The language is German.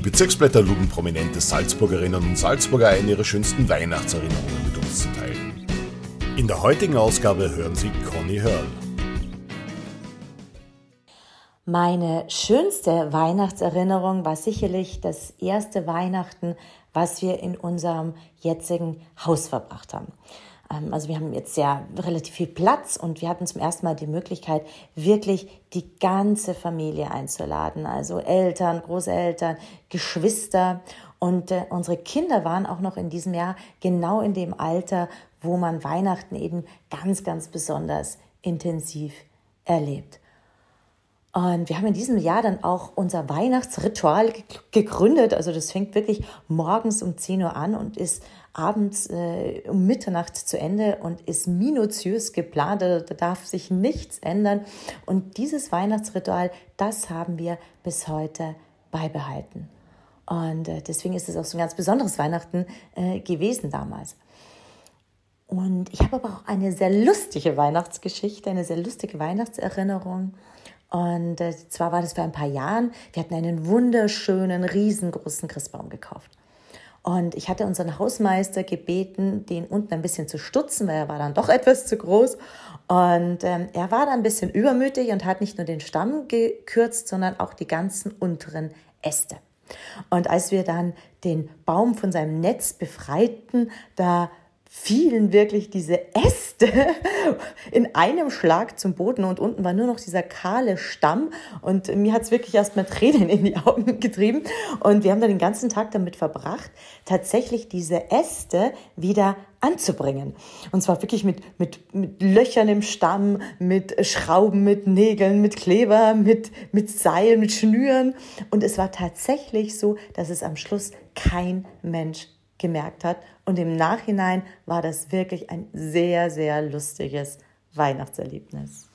Die Bezirksblätter luden prominente Salzburgerinnen und Salzburger ein, ihre schönsten Weihnachtserinnerungen mit uns zu teilen. In der heutigen Ausgabe hören Sie Conny Hörl. Meine schönste Weihnachtserinnerung war sicherlich das erste Weihnachten, was wir in unserem jetzigen Haus verbracht haben. Ähm, also wir haben jetzt ja relativ viel Platz und wir hatten zum ersten Mal die Möglichkeit, wirklich die ganze Familie einzuladen. Also Eltern, Großeltern, Geschwister. Und äh, unsere Kinder waren auch noch in diesem Jahr genau in dem Alter, wo man Weihnachten eben ganz, ganz besonders intensiv erlebt. Und wir haben in diesem Jahr dann auch unser Weihnachtsritual gegründet. Also das fängt wirklich morgens um 10 Uhr an und ist abends äh, um Mitternacht zu Ende und ist minutiös geplant. Da darf sich nichts ändern. Und dieses Weihnachtsritual, das haben wir bis heute beibehalten. Und äh, deswegen ist es auch so ein ganz besonderes Weihnachten äh, gewesen damals. Und ich habe aber auch eine sehr lustige Weihnachtsgeschichte, eine sehr lustige Weihnachtserinnerung. Und äh, zwar war das vor ein paar Jahren. Wir hatten einen wunderschönen, riesengroßen Christbaum gekauft. Und ich hatte unseren Hausmeister gebeten, den unten ein bisschen zu stutzen, weil er war dann doch etwas zu groß. Und ähm, er war dann ein bisschen übermütig und hat nicht nur den Stamm gekürzt, sondern auch die ganzen unteren Äste. Und als wir dann den Baum von seinem Netz befreiten, da fielen wirklich diese Äste in einem Schlag zum Boden und unten war nur noch dieser kahle Stamm und mir hat es wirklich erstmal Tränen in die Augen getrieben und wir haben dann den ganzen Tag damit verbracht, tatsächlich diese Äste wieder anzubringen. Und zwar wirklich mit, mit, mit Löchern im Stamm, mit Schrauben, mit Nägeln, mit Kleber, mit, mit Seilen, mit Schnüren. Und es war tatsächlich so, dass es am Schluss kein Mensch gemerkt hat. Und im Nachhinein war das wirklich ein sehr, sehr lustiges Weihnachtserlebnis.